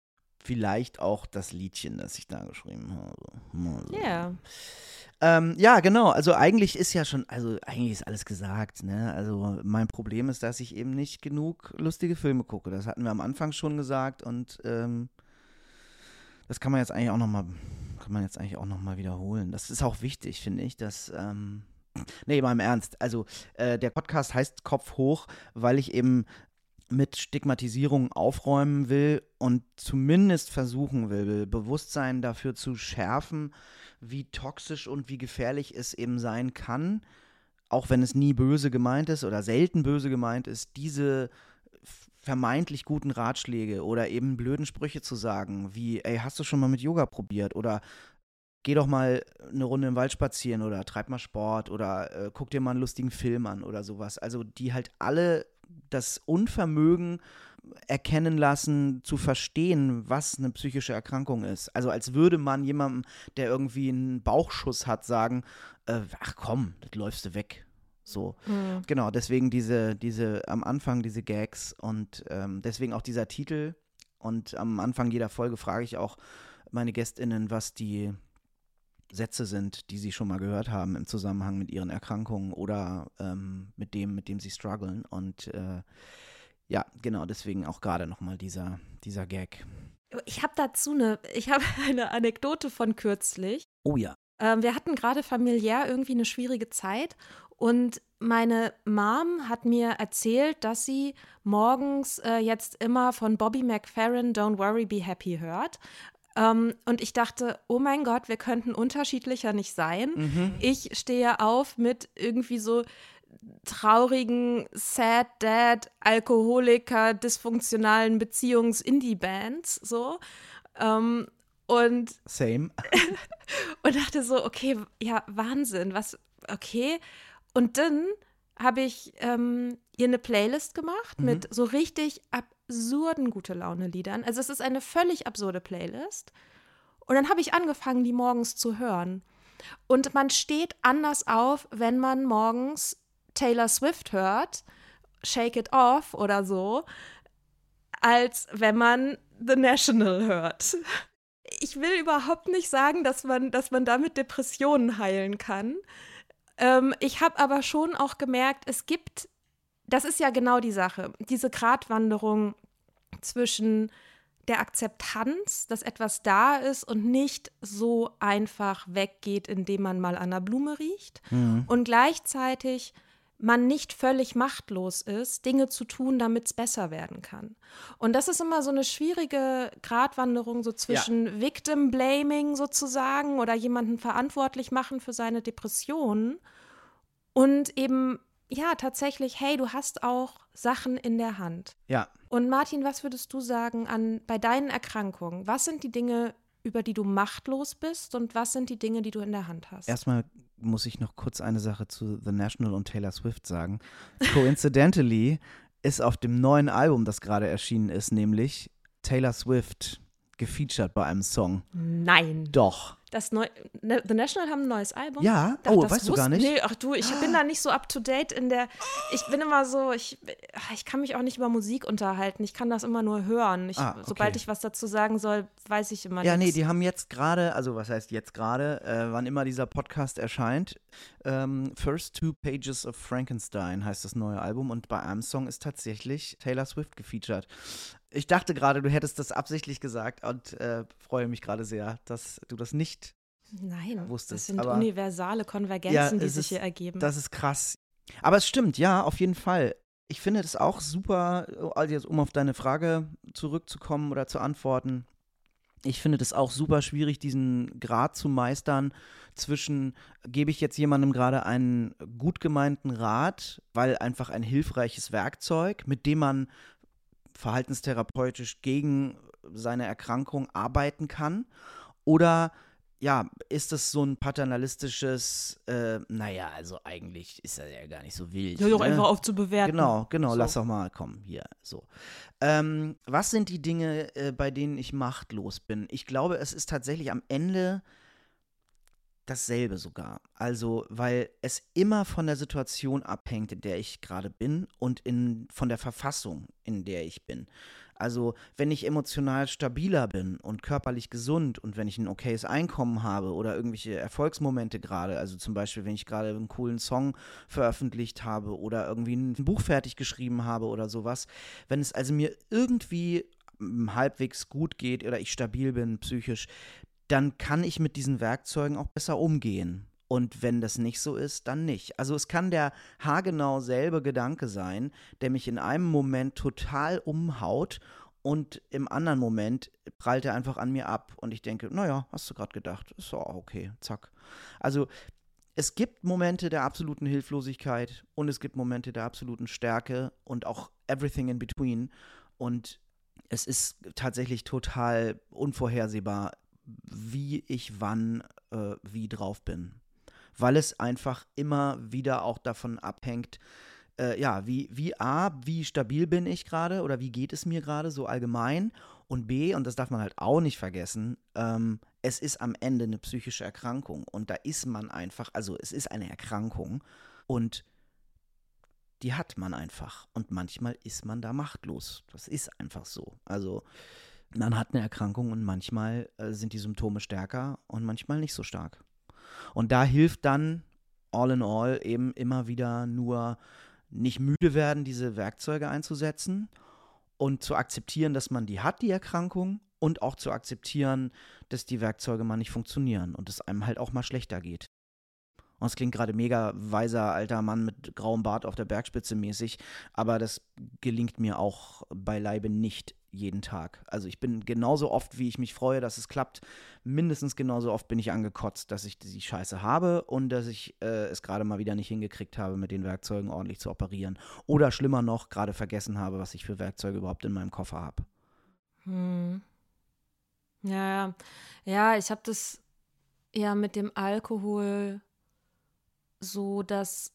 vielleicht auch das Liedchen, das ich da geschrieben habe. Ja. Yeah. Ähm, ja, genau. Also eigentlich ist ja schon, also eigentlich ist alles gesagt. Ne? Also mein Problem ist, dass ich eben nicht genug lustige Filme gucke. Das hatten wir am Anfang schon gesagt und ähm, das kann man jetzt eigentlich auch noch mal, kann man jetzt eigentlich auch noch mal wiederholen. Das ist auch wichtig, finde ich, dass ähm, Nee, mal im Ernst. Also, äh, der Podcast heißt Kopf hoch, weil ich eben mit Stigmatisierung aufräumen will und zumindest versuchen will, Bewusstsein dafür zu schärfen, wie toxisch und wie gefährlich es eben sein kann, auch wenn es nie böse gemeint ist oder selten böse gemeint ist, diese vermeintlich guten Ratschläge oder eben blöden Sprüche zu sagen, wie, ey, hast du schon mal mit Yoga probiert oder geh doch mal eine Runde im Wald spazieren oder treib mal Sport oder äh, guck dir mal einen lustigen Film an oder sowas. Also die halt alle das Unvermögen erkennen lassen, zu verstehen, was eine psychische Erkrankung ist. Also als würde man jemandem, der irgendwie einen Bauchschuss hat, sagen, äh, ach komm, das läufst du weg. So. Mhm. Genau, deswegen diese, diese, am Anfang diese Gags und ähm, deswegen auch dieser Titel. Und am Anfang jeder Folge frage ich auch meine GästInnen, was die Sätze sind, die sie schon mal gehört haben im Zusammenhang mit ihren Erkrankungen oder ähm, mit dem, mit dem sie strugglen. Und äh, ja, genau, deswegen auch gerade nochmal dieser, dieser Gag. Ich habe dazu eine, ich habe eine Anekdote von kürzlich. Oh ja. Ähm, wir hatten gerade familiär irgendwie eine schwierige Zeit und meine Mom hat mir erzählt, dass sie morgens äh, jetzt immer von Bobby McFerrin Don't Worry, Be Happy hört. Ähm, und ich dachte, oh mein Gott, wir könnten unterschiedlicher nicht sein. Mhm. Ich stehe auf mit irgendwie so traurigen, sad Dad, Alkoholiker, dysfunktionalen Beziehungs-Indie-Bands so. Ähm, und Same. und dachte so, okay, ja, Wahnsinn, was, okay. Und dann habe ich ähm, ihr eine Playlist gemacht mhm. mit so richtig absurden gute Laune-Liedern. Also es ist eine völlig absurde Playlist. Und dann habe ich angefangen, die morgens zu hören. Und man steht anders auf, wenn man morgens Taylor Swift hört, Shake It Off oder so, als wenn man The National hört. Ich will überhaupt nicht sagen, dass man, dass man damit Depressionen heilen kann. Ähm, ich habe aber schon auch gemerkt, es gibt, das ist ja genau die Sache, diese Gratwanderung zwischen der Akzeptanz, dass etwas da ist und nicht so einfach weggeht, indem man mal an einer Blume riecht. Mhm. Und gleichzeitig man nicht völlig machtlos ist, Dinge zu tun, damit es besser werden kann. Und das ist immer so eine schwierige Gratwanderung so zwischen ja. Victim Blaming sozusagen oder jemanden verantwortlich machen für seine Depression und eben ja tatsächlich, hey, du hast auch Sachen in der Hand. Ja. Und Martin, was würdest du sagen an bei deinen Erkrankungen? Was sind die Dinge, über die du machtlos bist und was sind die Dinge, die du in der Hand hast? Erstmal muss ich noch kurz eine Sache zu The National und Taylor Swift sagen. Coincidentally ist auf dem neuen Album, das gerade erschienen ist, nämlich Taylor Swift gefeatured bei einem Song. Nein. Doch. Das neu, ne, The National haben ein neues Album. Ja, Dachte, oh, weißt du gar nicht? Nee, ach du, ich bin da nicht so up to date in der. Ich bin immer so, ich, ich kann mich auch nicht über Musik unterhalten. Ich kann das immer nur hören. Ich, ah, okay. Sobald ich was dazu sagen soll, weiß ich immer Ja, nichts. nee, die haben jetzt gerade, also was heißt jetzt gerade, äh, wann immer dieser Podcast erscheint, ähm, First Two Pages of Frankenstein heißt das neue Album und bei einem Song ist tatsächlich Taylor Swift gefeatured. Ich dachte gerade, du hättest das absichtlich gesagt und äh, freue mich gerade sehr, dass du das nicht Nein, wusstest. Das sind Aber, universale Konvergenzen, ja, die sich ist, hier ergeben. Das ist krass. Aber es stimmt, ja, auf jeden Fall. Ich finde das auch super, also um auf deine Frage zurückzukommen oder zu antworten. Ich finde das auch super schwierig, diesen Grad zu meistern zwischen, gebe ich jetzt jemandem gerade einen gut gemeinten Rat, weil einfach ein hilfreiches Werkzeug, mit dem man verhaltenstherapeutisch gegen seine Erkrankung arbeiten kann? Oder ja, ist das so ein paternalistisches, äh, naja, also eigentlich ist er ja gar nicht so wild. Ja, doch ne? einfach aufzubewerten. Genau, genau, so. lass doch mal kommen, hier, so. Ähm, was sind die Dinge, äh, bei denen ich machtlos bin? Ich glaube, es ist tatsächlich am Ende dasselbe sogar. Also, weil es immer von der Situation abhängt, in der ich gerade bin und in, von der Verfassung, in der ich bin. Also, wenn ich emotional stabiler bin und körperlich gesund und wenn ich ein okayes Einkommen habe oder irgendwelche Erfolgsmomente gerade, also zum Beispiel, wenn ich gerade einen coolen Song veröffentlicht habe oder irgendwie ein Buch fertig geschrieben habe oder sowas, wenn es also mir irgendwie halbwegs gut geht oder ich stabil bin psychisch, dann kann ich mit diesen Werkzeugen auch besser umgehen. Und wenn das nicht so ist, dann nicht. Also es kann der haargenau selbe Gedanke sein, der mich in einem Moment total umhaut und im anderen Moment prallt er einfach an mir ab und ich denke, naja, hast du gerade gedacht, ist auch okay, zack. Also es gibt Momente der absoluten Hilflosigkeit und es gibt Momente der absoluten Stärke und auch everything in between. Und es ist tatsächlich total unvorhersehbar, wie ich wann äh, wie drauf bin. Weil es einfach immer wieder auch davon abhängt, äh, ja, wie, wie A, wie stabil bin ich gerade oder wie geht es mir gerade so allgemein und B, und das darf man halt auch nicht vergessen, ähm, es ist am Ende eine psychische Erkrankung und da ist man einfach, also es ist eine Erkrankung und die hat man einfach und manchmal ist man da machtlos. Das ist einfach so. Also man hat eine Erkrankung und manchmal äh, sind die Symptome stärker und manchmal nicht so stark. Und da hilft dann all in all eben immer wieder nur nicht müde werden, diese Werkzeuge einzusetzen und zu akzeptieren, dass man die hat, die Erkrankung, und auch zu akzeptieren, dass die Werkzeuge mal nicht funktionieren und es einem halt auch mal schlechter geht. Und es klingt gerade mega weiser alter Mann mit grauem Bart auf der Bergspitze mäßig, aber das gelingt mir auch beileibe nicht jeden Tag. Also ich bin genauso oft, wie ich mich freue, dass es klappt, mindestens genauso oft bin ich angekotzt, dass ich die Scheiße habe und dass ich äh, es gerade mal wieder nicht hingekriegt habe, mit den Werkzeugen ordentlich zu operieren. Oder schlimmer noch, gerade vergessen habe, was ich für Werkzeuge überhaupt in meinem Koffer habe. Hm. Ja, ja, ich habe das ja mit dem Alkohol so, dass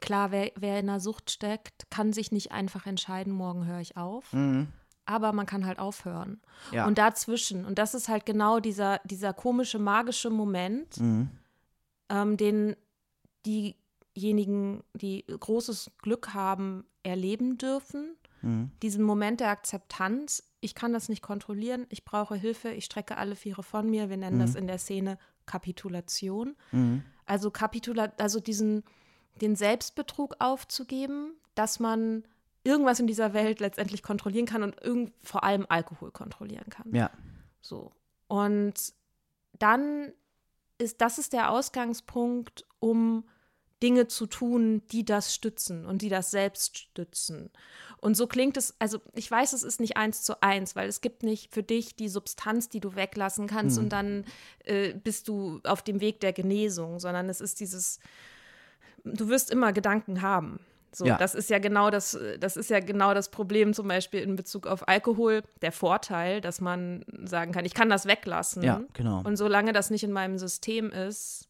klar, wer, wer in einer Sucht steckt, kann sich nicht einfach entscheiden, morgen höre ich auf. Mhm. Aber man kann halt aufhören. Ja. Und dazwischen, und das ist halt genau dieser, dieser komische, magische Moment, mhm. ähm, den diejenigen, die großes Glück haben, erleben dürfen. Mhm. Diesen Moment der Akzeptanz, ich kann das nicht kontrollieren, ich brauche Hilfe, ich strecke alle Viere von mir. Wir nennen mhm. das in der Szene Kapitulation. Mhm. Also Kapitula also diesen den Selbstbetrug aufzugeben, dass man irgendwas in dieser Welt letztendlich kontrollieren kann und irgend, vor allem Alkohol kontrollieren kann. Ja. So. Und dann ist das ist der Ausgangspunkt, um Dinge zu tun, die das stützen und die das selbst stützen. Und so klingt es, also ich weiß, es ist nicht eins zu eins, weil es gibt nicht für dich die Substanz, die du weglassen kannst mhm. und dann äh, bist du auf dem Weg der Genesung, sondern es ist dieses, du wirst immer Gedanken haben. So, ja. das ist ja genau das, das ist ja genau das Problem zum Beispiel in Bezug auf Alkohol. Der Vorteil, dass man sagen kann, ich kann das weglassen. Ja, genau. Und solange das nicht in meinem System ist,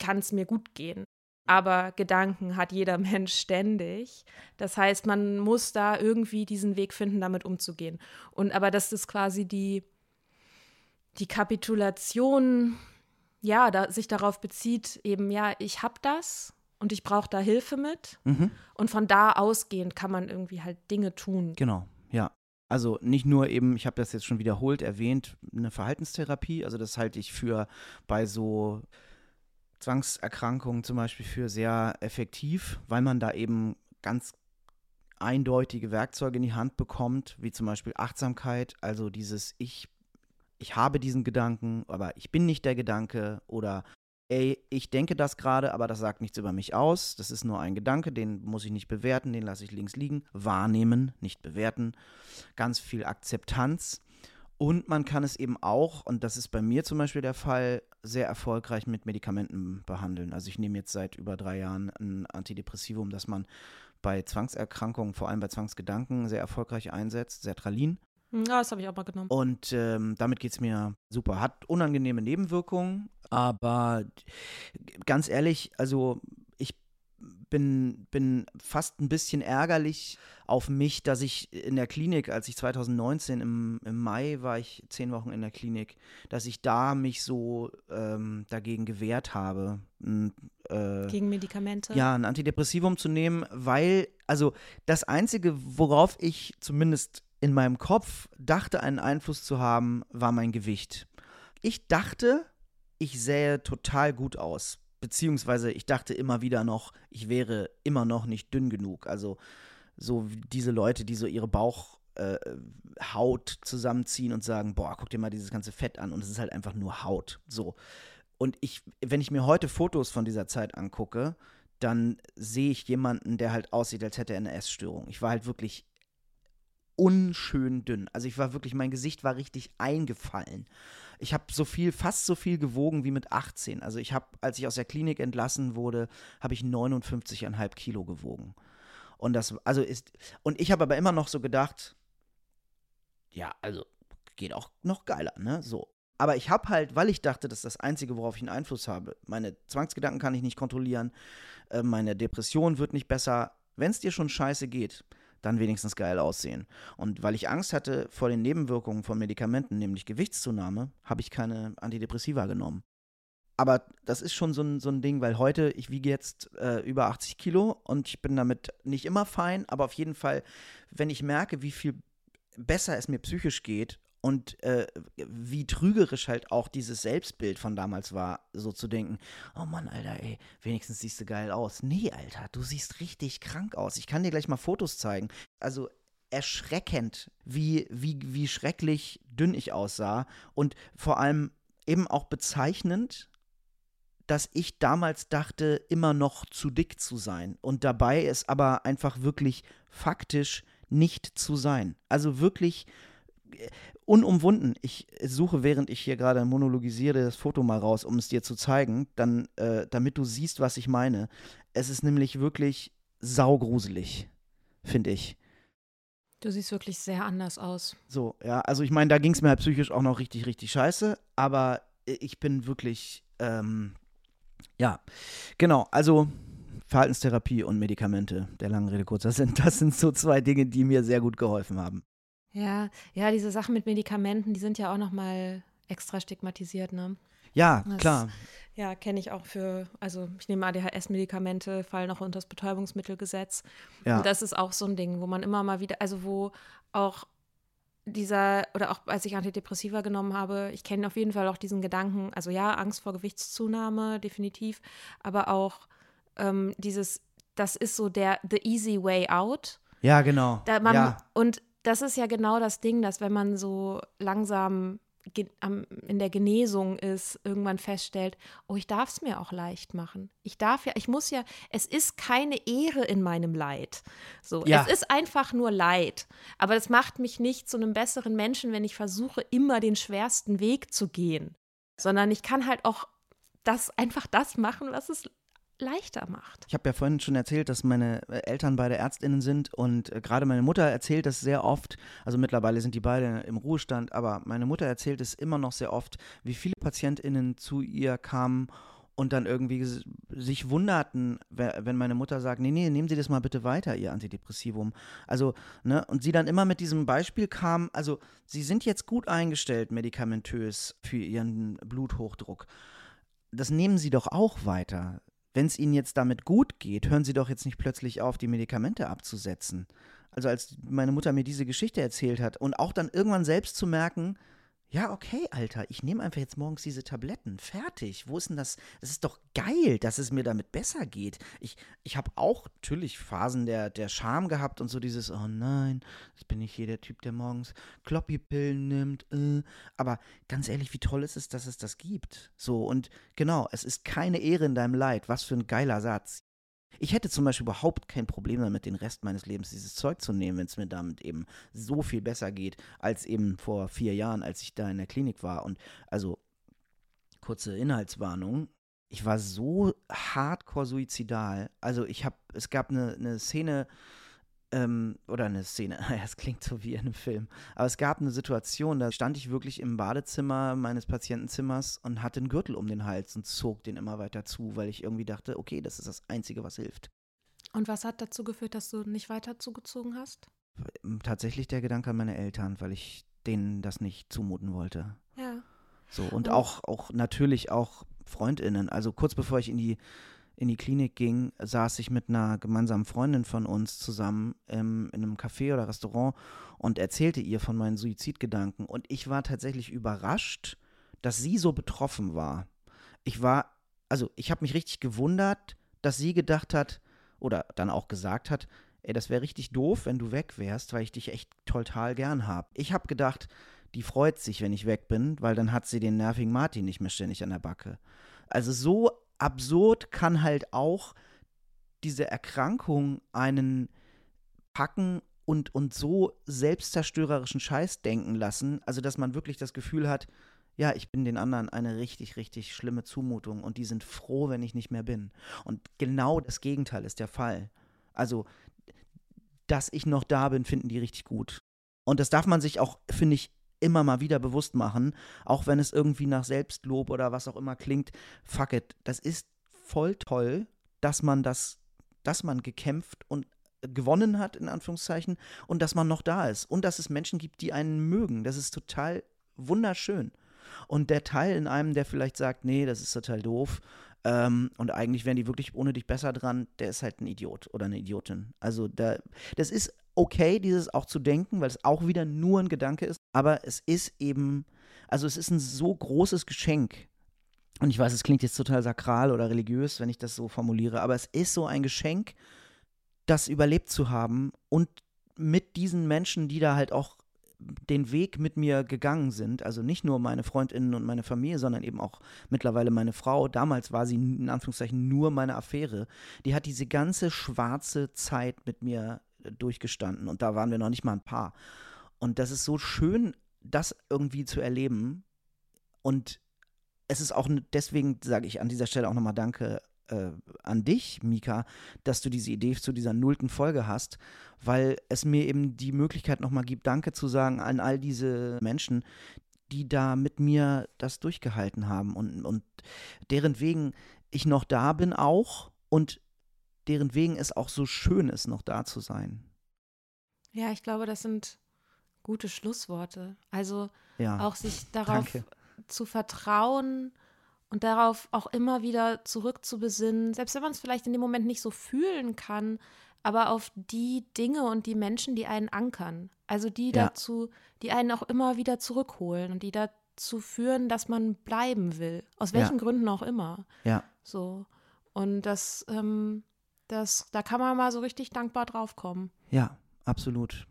kann es mir gut gehen. Aber Gedanken hat jeder Mensch ständig. Das heißt, man muss da irgendwie diesen Weg finden, damit umzugehen. Und aber das ist quasi die, die Kapitulation, ja, da, sich darauf bezieht, eben, ja, ich habe das und ich brauche da Hilfe mit. Mhm. Und von da ausgehend kann man irgendwie halt Dinge tun. Genau, ja. Also nicht nur eben, ich habe das jetzt schon wiederholt erwähnt, eine Verhaltenstherapie. Also das halte ich für bei so Zwangserkrankungen zum Beispiel für sehr effektiv, weil man da eben ganz eindeutige Werkzeuge in die Hand bekommt, wie zum Beispiel Achtsamkeit, also dieses Ich, ich habe diesen Gedanken, aber ich bin nicht der Gedanke oder ey, ich denke das gerade, aber das sagt nichts über mich aus. Das ist nur ein Gedanke, den muss ich nicht bewerten, den lasse ich links liegen. Wahrnehmen, nicht bewerten. Ganz viel Akzeptanz. Und man kann es eben auch, und das ist bei mir zum Beispiel der Fall, sehr erfolgreich mit Medikamenten behandeln. Also ich nehme jetzt seit über drei Jahren ein Antidepressivum, das man bei Zwangserkrankungen, vor allem bei Zwangsgedanken, sehr erfolgreich einsetzt, Sertralin. Hm, ja, das habe ich auch mal genommen. Und ähm, damit geht es mir super. Hat unangenehme Nebenwirkungen, aber ganz ehrlich, also bin, bin fast ein bisschen ärgerlich auf mich, dass ich in der Klinik, als ich 2019 im, im Mai war ich zehn Wochen in der Klinik, dass ich da mich so ähm, dagegen gewehrt habe. Äh, Gegen Medikamente? Ja, ein Antidepressivum zu nehmen, weil, also das Einzige, worauf ich zumindest in meinem Kopf dachte, einen Einfluss zu haben, war mein Gewicht. Ich dachte, ich sähe total gut aus. Beziehungsweise ich dachte immer wieder noch, ich wäre immer noch nicht dünn genug. Also so diese Leute, die so ihre Bauchhaut äh, zusammenziehen und sagen, boah, guck dir mal dieses ganze Fett an und es ist halt einfach nur Haut. So. Und ich, wenn ich mir heute Fotos von dieser Zeit angucke, dann sehe ich jemanden, der halt aussieht, als hätte er eine Essstörung. Ich war halt wirklich unschön dünn. Also ich war wirklich, mein Gesicht war richtig eingefallen. Ich habe so viel, fast so viel gewogen wie mit 18. Also ich habe, als ich aus der Klinik entlassen wurde, habe ich 59,5 Kilo gewogen. Und das, also ist, und ich habe aber immer noch so gedacht, ja, also geht auch noch geiler, ne? So. Aber ich habe halt, weil ich dachte, das ist das Einzige, worauf ich einen Einfluss habe. Meine Zwangsgedanken kann ich nicht kontrollieren, äh, meine Depression wird nicht besser. Wenn es dir schon scheiße geht, dann wenigstens geil aussehen. Und weil ich Angst hatte vor den Nebenwirkungen von Medikamenten, nämlich Gewichtszunahme, habe ich keine Antidepressiva genommen. Aber das ist schon so ein, so ein Ding, weil heute, ich wiege jetzt äh, über 80 Kilo und ich bin damit nicht immer fein, aber auf jeden Fall, wenn ich merke, wie viel besser es mir psychisch geht und äh, wie trügerisch halt auch dieses Selbstbild von damals war, so zu denken, oh Mann, Alter, ey, wenigstens siehst du geil aus. Nee, Alter, du siehst richtig krank aus. Ich kann dir gleich mal Fotos zeigen. Also erschreckend, wie, wie, wie schrecklich dünn ich aussah und vor allem eben auch bezeichnend, dass ich damals dachte, immer noch zu dick zu sein und dabei es aber einfach wirklich faktisch nicht zu sein. Also wirklich unumwunden. Ich suche, während ich hier gerade monologisiere, das Foto mal raus, um es dir zu zeigen, dann, äh, damit du siehst, was ich meine. Es ist nämlich wirklich saugruselig, finde ich. Du siehst wirklich sehr anders aus. So, ja, also ich meine, da ging es mir halt psychisch auch noch richtig, richtig scheiße, aber ich bin wirklich, ähm, ja, genau, also Verhaltenstherapie und Medikamente, der langen Rede kurzer sind, das sind so zwei Dinge, die mir sehr gut geholfen haben. Ja, ja, diese Sachen mit Medikamenten, die sind ja auch nochmal extra stigmatisiert, ne? Ja, das, klar. Ja, kenne ich auch für, also ich nehme ADHS-Medikamente, fallen auch unter das Betäubungsmittelgesetz. Ja. Und das ist auch so ein Ding, wo man immer mal wieder, also wo auch dieser, oder auch als ich Antidepressiva genommen habe, ich kenne auf jeden Fall auch diesen Gedanken, also ja, Angst vor Gewichtszunahme, definitiv, aber auch ähm, dieses, das ist so der the easy way out. Ja, genau. Man, ja. Und das ist ja genau das Ding, dass wenn man so langsam in der Genesung ist, irgendwann feststellt, oh, ich darf es mir auch leicht machen. Ich darf ja, ich muss ja, es ist keine Ehre in meinem Leid. So, ja. es ist einfach nur Leid. Aber das macht mich nicht zu einem besseren Menschen, wenn ich versuche, immer den schwersten Weg zu gehen. Sondern ich kann halt auch das einfach das machen, was es leichter macht. Ich habe ja vorhin schon erzählt, dass meine äh, Eltern beide Ärztinnen sind und äh, gerade meine Mutter erzählt das sehr oft, also mittlerweile sind die beide im Ruhestand, aber meine Mutter erzählt es immer noch sehr oft, wie viele Patientinnen zu ihr kamen und dann irgendwie sich wunderten, wenn meine Mutter sagt, nee, nee, nehmen Sie das mal bitte weiter, Ihr Antidepressivum. Also, ne, und sie dann immer mit diesem Beispiel kam, also Sie sind jetzt gut eingestellt medikamentös für Ihren Bluthochdruck. Das nehmen Sie doch auch weiter wenn es Ihnen jetzt damit gut geht, hören Sie doch jetzt nicht plötzlich auf, die Medikamente abzusetzen. Also als meine Mutter mir diese Geschichte erzählt hat und auch dann irgendwann selbst zu merken, ja, okay, Alter, ich nehme einfach jetzt morgens diese Tabletten. Fertig. Wo ist denn das? Es ist doch geil, dass es mir damit besser geht. Ich, ich habe auch natürlich Phasen der, der Scham gehabt und so dieses, oh nein, jetzt bin ich hier der Typ, der morgens Kloppy-Pillen nimmt. Äh. Aber ganz ehrlich, wie toll ist es, dass es das gibt? So, und genau, es ist keine Ehre in deinem Leid. Was für ein geiler Satz. Ich hätte zum Beispiel überhaupt kein Problem damit, den Rest meines Lebens dieses Zeug zu nehmen, wenn es mir damit eben so viel besser geht, als eben vor vier Jahren, als ich da in der Klinik war. Und also, kurze Inhaltswarnung. Ich war so hardcore suizidal. Also ich habe, es gab eine, eine Szene, ähm, oder eine Szene, es klingt so wie in einem Film, aber es gab eine Situation, da stand ich wirklich im Badezimmer meines Patientenzimmers und hatte einen Gürtel um den Hals und zog den immer weiter zu, weil ich irgendwie dachte, okay, das ist das Einzige, was hilft. Und was hat dazu geführt, dass du nicht weiter zugezogen hast? Tatsächlich der Gedanke an meine Eltern, weil ich denen das nicht zumuten wollte. Ja. So, und, und auch, auch natürlich auch FreundInnen. Also kurz bevor ich in die in die Klinik ging, saß ich mit einer gemeinsamen Freundin von uns zusammen ähm, in einem Café oder Restaurant und erzählte ihr von meinen Suizidgedanken. Und ich war tatsächlich überrascht, dass sie so betroffen war. Ich war, also ich habe mich richtig gewundert, dass sie gedacht hat oder dann auch gesagt hat, ey, das wäre richtig doof, wenn du weg wärst, weil ich dich echt total gern habe. Ich habe gedacht, die freut sich, wenn ich weg bin, weil dann hat sie den nervigen Martin nicht mehr ständig an der Backe. Also so absurd kann halt auch diese Erkrankung einen packen und, und so selbstzerstörerischen Scheiß denken lassen, also dass man wirklich das Gefühl hat, ja, ich bin den anderen eine richtig, richtig schlimme Zumutung und die sind froh, wenn ich nicht mehr bin. Und genau das Gegenteil ist der Fall. Also, dass ich noch da bin, finden die richtig gut. Und das darf man sich auch, finde ich, immer mal wieder bewusst machen, auch wenn es irgendwie nach Selbstlob oder was auch immer klingt. Fuck it, das ist voll toll, dass man das, dass man gekämpft und gewonnen hat, in Anführungszeichen, und dass man noch da ist. Und dass es Menschen gibt, die einen mögen. Das ist total wunderschön. Und der Teil in einem, der vielleicht sagt, nee, das ist total doof, ähm, und eigentlich wären die wirklich ohne dich besser dran, der ist halt ein Idiot oder eine Idiotin. Also da, das ist okay, dieses auch zu denken, weil es auch wieder nur ein Gedanke ist. Aber es ist eben, also es ist ein so großes Geschenk. Und ich weiß, es klingt jetzt total sakral oder religiös, wenn ich das so formuliere, aber es ist so ein Geschenk, das überlebt zu haben und mit diesen Menschen, die da halt auch den Weg mit mir gegangen sind, also nicht nur meine Freundinnen und meine Familie, sondern eben auch mittlerweile meine Frau. Damals war sie in Anführungszeichen nur meine Affäre. Die hat diese ganze schwarze Zeit mit mir durchgestanden und da waren wir noch nicht mal ein Paar. Und das ist so schön, das irgendwie zu erleben. Und es ist auch deswegen, sage ich an dieser Stelle auch nochmal Danke äh, an dich, Mika, dass du diese Idee zu dieser nullten Folge hast, weil es mir eben die Möglichkeit nochmal gibt, Danke zu sagen an all diese Menschen, die da mit mir das durchgehalten haben und, und deren wegen ich noch da bin auch und deren wegen es auch so schön ist, noch da zu sein. Ja, ich glaube, das sind gute Schlussworte. Also ja, auch sich darauf danke. zu vertrauen und darauf auch immer wieder zurückzubesinnen, selbst wenn man es vielleicht in dem Moment nicht so fühlen kann, aber auf die Dinge und die Menschen, die einen ankern. Also die Ja. dazu, die einen auch immer wieder zurückholen und die dazu führen, dass man bleiben will. Aus Ja. welchen Gründen auch immer. Ja, So. Und das, ähm, das, da kann man mal so richtig dankbar drauf kommen. ja, absolut.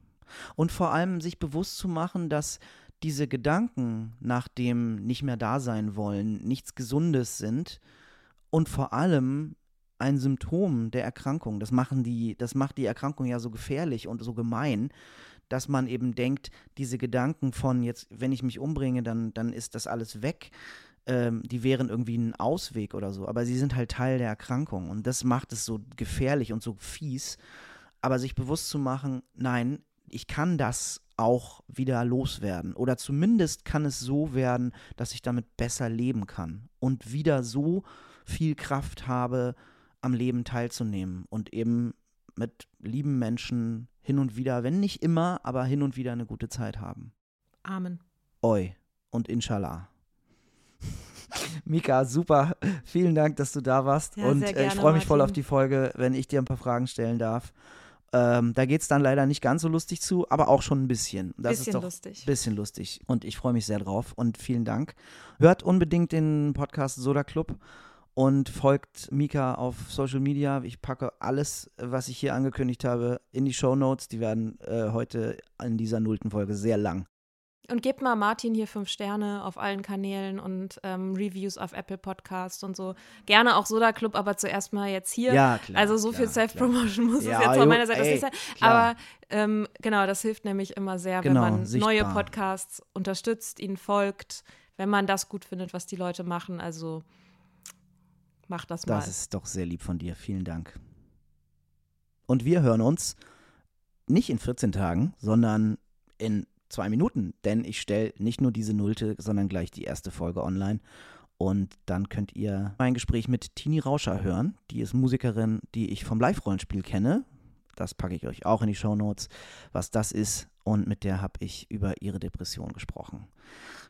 Und vor allem sich bewusst zu machen, dass diese Gedanken nach dem nicht mehr da sein wollen nichts Gesundes sind und vor allem ein Symptom der Erkrankung. Das machen die, das macht die Erkrankung ja so gefährlich und so gemein, dass man eben denkt, diese Gedanken von jetzt, wenn ich mich umbringe, dann, dann ist das alles weg. Ähm, die wären irgendwie ein Ausweg oder so, aber sie sind halt Teil der Erkrankung und das macht es so gefährlich und so fies. Aber sich bewusst zu machen, nein, ich kann das auch wieder loswerden. Oder zumindest kann es so werden, dass ich damit besser leben kann und wieder so viel Kraft habe, am Leben teilzunehmen und eben mit lieben Menschen hin und wieder, wenn nicht immer, aber hin und wieder eine gute Zeit haben. Amen. Oi und Inshallah. Mika, super. Vielen Dank, dass du da warst. Ja, und äh, ich gerne, freue mich voll auf die Folge, wenn ich dir ein paar Fragen stellen darf. Ähm, da geht es dann leider nicht ganz so lustig zu, aber auch schon ein bisschen. Das Bisschen ist doch lustig. bisschen lustig. Und ich freue mich sehr drauf und vielen Dank. Hört unbedingt den Podcast Soda Club und folgt Mika auf Social Media. Ich packe alles, was ich hier angekündigt habe, in die Show Notes. Die werden äh, heute in dieser nullten Folge sehr lang. Und gebt mal Martin hier fünf Sterne auf allen Kanälen und ähm, Reviews auf Apple Podcast und so. Gerne auch Soda Club, aber zuerst mal jetzt hier. Ja, klar. also so viel klar, Self-Promotion muss Ja, es jetzt jo, von meiner Seite ey, nicht sein. klar. Aber ähm, genau, das hilft nämlich immer sehr, Genau, wenn man sichtbar. neue Podcasts unterstützt, ihnen folgt, wenn man das gut findet, was die Leute machen. Also macht das mal. Das ist doch sehr lieb von dir. Vielen Dank. Und wir hören uns nicht in 14 Tagen, sondern in zwei Minuten, denn ich stelle nicht nur diese Nullte, sondern gleich die erste Folge online. Und dann könnt ihr mein Gespräch mit Tini Rauscher hören. Die ist Musikerin, die ich vom Live-Rollenspiel kenne. Das packe ich euch auch in die Shownotes, was das ist. Und mit der habe ich über ihre Depression gesprochen.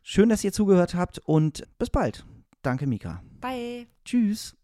Schön, dass ihr zugehört habt und bis bald. Danke, Mika. Bye. Tschüss.